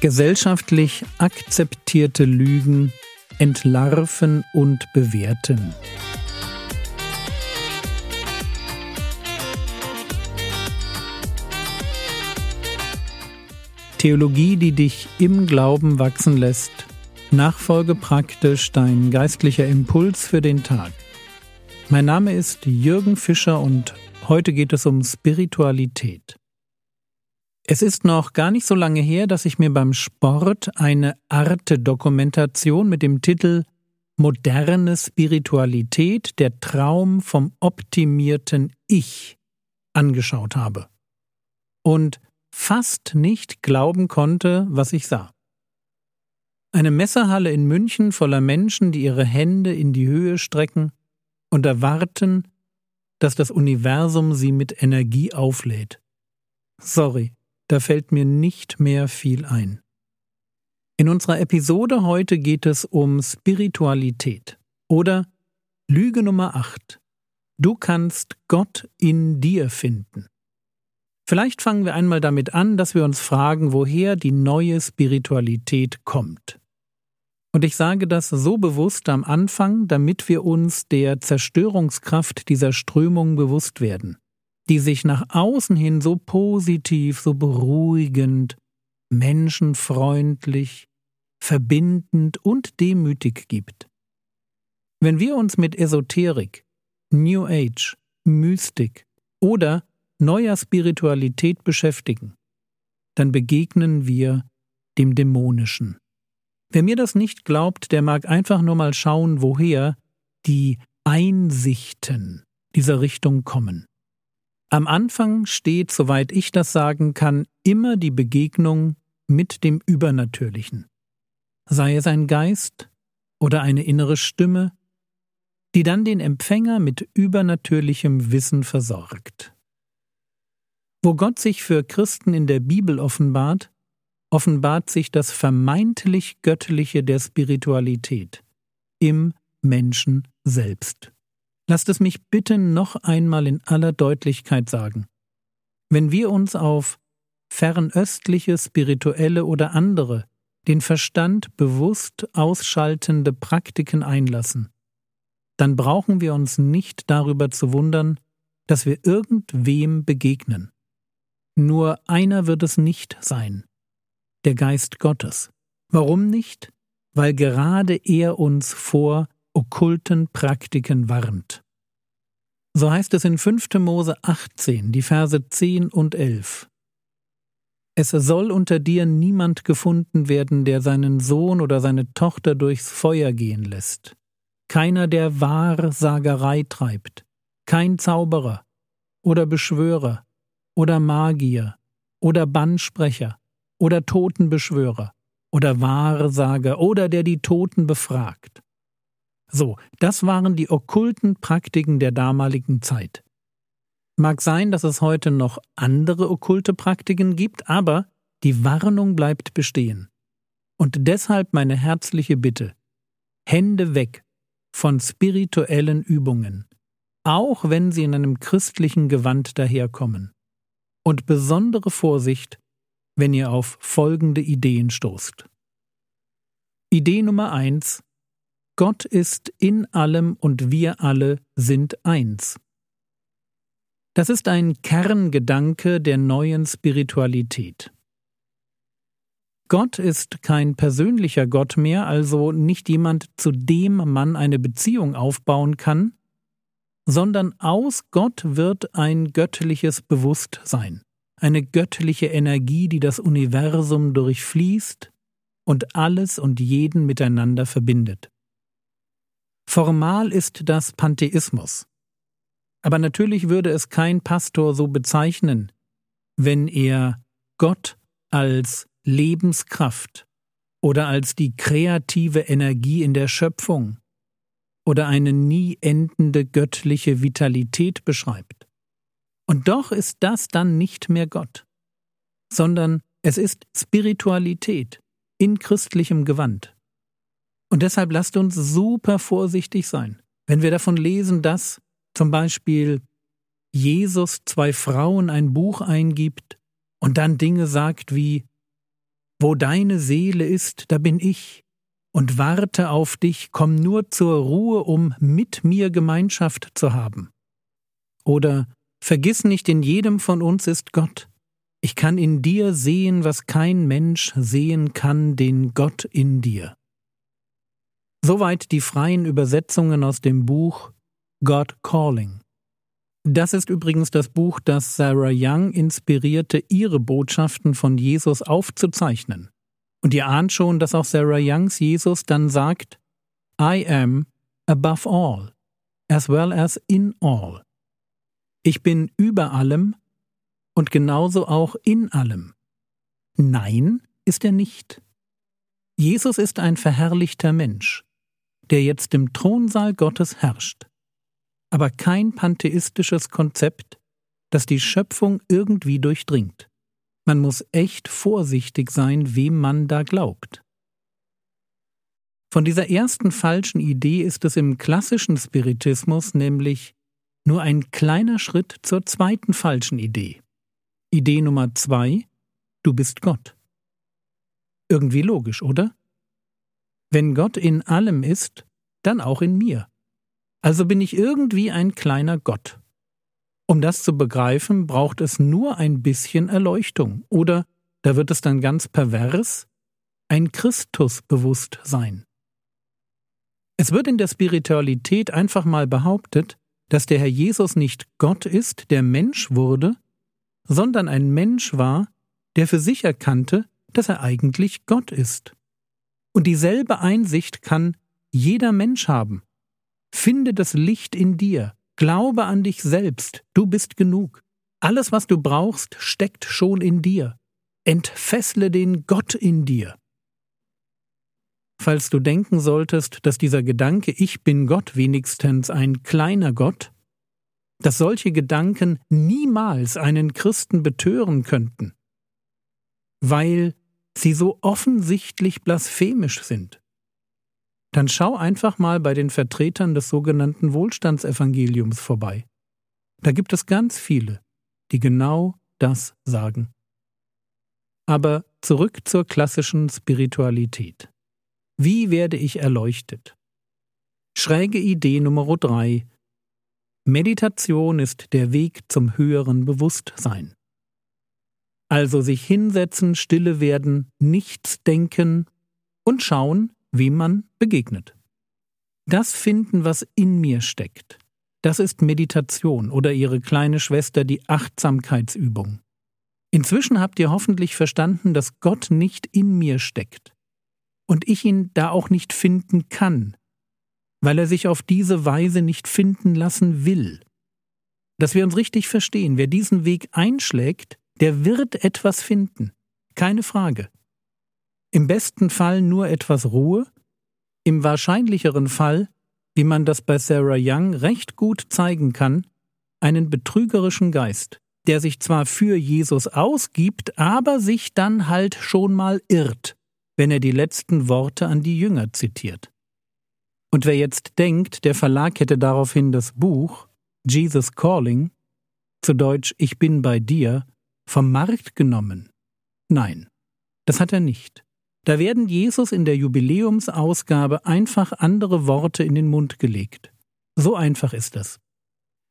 Gesellschaftlich akzeptierte Lügen entlarven und bewerten. Theologie, die dich im Glauben wachsen lässt. Nachfolge praktisch dein geistlicher Impuls für den Tag. Mein Name ist Jürgen Fischer und heute geht es um Spiritualität. Es ist noch gar nicht so lange her, dass ich mir beim Sport eine Arte-Dokumentation mit dem Titel Moderne Spiritualität, der Traum vom optimierten Ich angeschaut habe. Und fast nicht glauben konnte, was ich sah. Eine Messerhalle in München voller Menschen, die ihre Hände in die Höhe strecken und erwarten, dass das Universum sie mit Energie auflädt. Sorry, da fällt mir nicht mehr viel ein. In unserer Episode heute geht es um Spiritualität oder Lüge Nummer 8. Du kannst Gott in dir finden. Vielleicht fangen wir einmal damit an, dass wir uns fragen, woher die neue Spiritualität kommt. Und ich sage das so bewusst am Anfang, damit wir uns der Zerstörungskraft dieser Strömung bewusst werden die sich nach außen hin so positiv, so beruhigend, menschenfreundlich, verbindend und demütig gibt. Wenn wir uns mit Esoterik, New Age, Mystik oder neuer Spiritualität beschäftigen, dann begegnen wir dem Dämonischen. Wer mir das nicht glaubt, der mag einfach nur mal schauen, woher die Einsichten dieser Richtung kommen. Am Anfang steht, soweit ich das sagen kann, immer die Begegnung mit dem Übernatürlichen. Sei es ein Geist oder eine innere Stimme, die dann den Empfänger mit übernatürlichem Wissen versorgt. Wo Gott sich für Christen in der Bibel offenbart, offenbart sich das vermeintlich Göttliche der Spiritualität im Menschen selbst. Lasst es mich bitte noch einmal in aller Deutlichkeit sagen. Wenn wir uns auf fernöstliche, spirituelle oder andere, den Verstand bewusst ausschaltende Praktiken einlassen, dann brauchen wir uns nicht darüber zu wundern, dass wir irgendwem begegnen. Nur einer wird es nicht sein, der Geist Gottes. Warum nicht? Weil gerade er uns vor okkulten Praktiken warnt. So heißt es in 5. Mose 18, die Verse 10 und 11. Es soll unter dir niemand gefunden werden, der seinen Sohn oder seine Tochter durchs Feuer gehen lässt. Keiner, der Wahrsagerei treibt, kein Zauberer oder Beschwörer oder Magier oder Bannsprecher oder Totenbeschwörer oder Wahrsager oder der die Toten befragt so, das waren die okkulten Praktiken der damaligen Zeit. Mag sein, dass es heute noch andere okkulte Praktiken gibt, aber die Warnung bleibt bestehen. Und deshalb meine herzliche Bitte Hände weg von spirituellen Übungen, auch wenn sie in einem christlichen Gewand daherkommen. Und besondere Vorsicht, wenn ihr auf folgende Ideen stoßt. Idee Nummer eins Gott ist in allem und wir alle sind eins. Das ist ein Kerngedanke der neuen Spiritualität. Gott ist kein persönlicher Gott mehr, also nicht jemand, zu dem man eine Beziehung aufbauen kann, sondern aus Gott wird ein göttliches Bewusstsein, eine göttliche Energie, die das Universum durchfließt und alles und jeden miteinander verbindet. Formal ist das Pantheismus. Aber natürlich würde es kein Pastor so bezeichnen, wenn er Gott als Lebenskraft oder als die kreative Energie in der Schöpfung oder eine nie endende göttliche Vitalität beschreibt. Und doch ist das dann nicht mehr Gott, sondern es ist Spiritualität in christlichem Gewand. Und deshalb lasst uns super vorsichtig sein, wenn wir davon lesen, dass zum Beispiel Jesus zwei Frauen ein Buch eingibt und dann Dinge sagt wie Wo deine Seele ist, da bin ich, und warte auf dich, komm nur zur Ruhe, um mit mir Gemeinschaft zu haben. Oder Vergiss nicht, in jedem von uns ist Gott. Ich kann in dir sehen, was kein Mensch sehen kann, den Gott in dir. Soweit die freien Übersetzungen aus dem Buch God Calling. Das ist übrigens das Buch, das Sarah Young inspirierte, ihre Botschaften von Jesus aufzuzeichnen. Und ihr ahnt schon, dass auch Sarah Youngs Jesus dann sagt, I am above all, as well as in all. Ich bin über allem und genauso auch in allem. Nein ist er nicht. Jesus ist ein verherrlichter Mensch, der jetzt im Thronsaal Gottes herrscht, aber kein pantheistisches Konzept, das die Schöpfung irgendwie durchdringt. Man muss echt vorsichtig sein, wem man da glaubt. Von dieser ersten falschen Idee ist es im klassischen Spiritismus nämlich nur ein kleiner Schritt zur zweiten falschen Idee. Idee Nummer zwei, du bist Gott. Irgendwie logisch, oder? Wenn Gott in allem ist, dann auch in mir. Also bin ich irgendwie ein kleiner Gott. Um das zu begreifen, braucht es nur ein bisschen Erleuchtung, oder, da wird es dann ganz pervers, ein Christusbewusstsein. Es wird in der Spiritualität einfach mal behauptet, dass der Herr Jesus nicht Gott ist, der Mensch wurde, sondern ein Mensch war, der für sich erkannte, dass er eigentlich Gott ist. Und dieselbe Einsicht kann jeder Mensch haben. Finde das Licht in dir, glaube an dich selbst, du bist genug. Alles, was du brauchst, steckt schon in dir. Entfessle den Gott in dir. Falls du denken solltest, dass dieser Gedanke Ich bin Gott wenigstens ein kleiner Gott, dass solche Gedanken niemals einen Christen betören könnten, weil sie so offensichtlich blasphemisch sind, dann schau einfach mal bei den Vertretern des sogenannten Wohlstandsevangeliums vorbei. Da gibt es ganz viele, die genau das sagen. Aber zurück zur klassischen Spiritualität. Wie werde ich erleuchtet? Schräge Idee Nummer drei. Meditation ist der Weg zum höheren Bewusstsein. Also sich hinsetzen, stille werden, nichts denken und schauen, wie man begegnet. Das finden, was in mir steckt. Das ist Meditation oder ihre kleine Schwester die Achtsamkeitsübung. Inzwischen habt ihr hoffentlich verstanden, dass Gott nicht in mir steckt und ich ihn da auch nicht finden kann, weil er sich auf diese Weise nicht finden lassen will. Dass wir uns richtig verstehen, wer diesen Weg einschlägt, der wird etwas finden, keine Frage. Im besten Fall nur etwas Ruhe, im wahrscheinlicheren Fall, wie man das bei Sarah Young recht gut zeigen kann, einen betrügerischen Geist, der sich zwar für Jesus ausgibt, aber sich dann halt schon mal irrt wenn er die letzten Worte an die Jünger zitiert. Und wer jetzt denkt, der Verlag hätte daraufhin das Buch Jesus Calling, zu Deutsch Ich bin bei dir, vom Markt genommen. Nein, das hat er nicht. Da werden Jesus in der Jubiläumsausgabe einfach andere Worte in den Mund gelegt. So einfach ist das.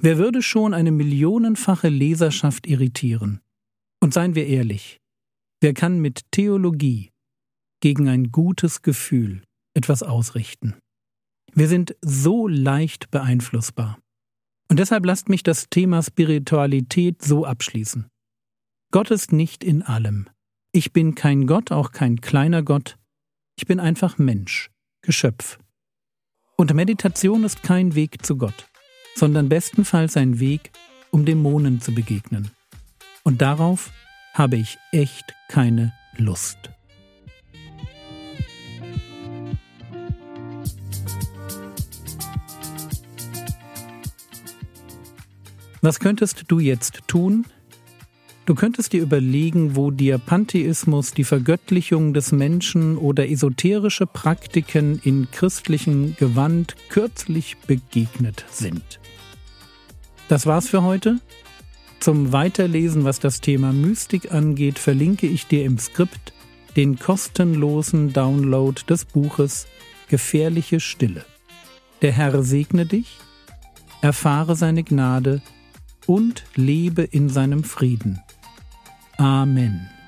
Wer würde schon eine millionenfache Leserschaft irritieren? Und seien wir ehrlich, wer kann mit Theologie, gegen ein gutes Gefühl etwas ausrichten. Wir sind so leicht beeinflussbar. Und deshalb lasst mich das Thema Spiritualität so abschließen. Gott ist nicht in allem. Ich bin kein Gott, auch kein kleiner Gott. Ich bin einfach Mensch, Geschöpf. Und Meditation ist kein Weg zu Gott, sondern bestenfalls ein Weg, um Dämonen zu begegnen. Und darauf habe ich echt keine Lust. Was könntest du jetzt tun? Du könntest dir überlegen, wo dir Pantheismus, die Vergöttlichung des Menschen oder esoterische Praktiken in christlichem Gewand kürzlich begegnet sind. Das war's für heute. Zum Weiterlesen, was das Thema Mystik angeht, verlinke ich dir im Skript den kostenlosen Download des Buches Gefährliche Stille. Der Herr segne dich, erfahre seine Gnade und lebe in seinem Frieden. Amen.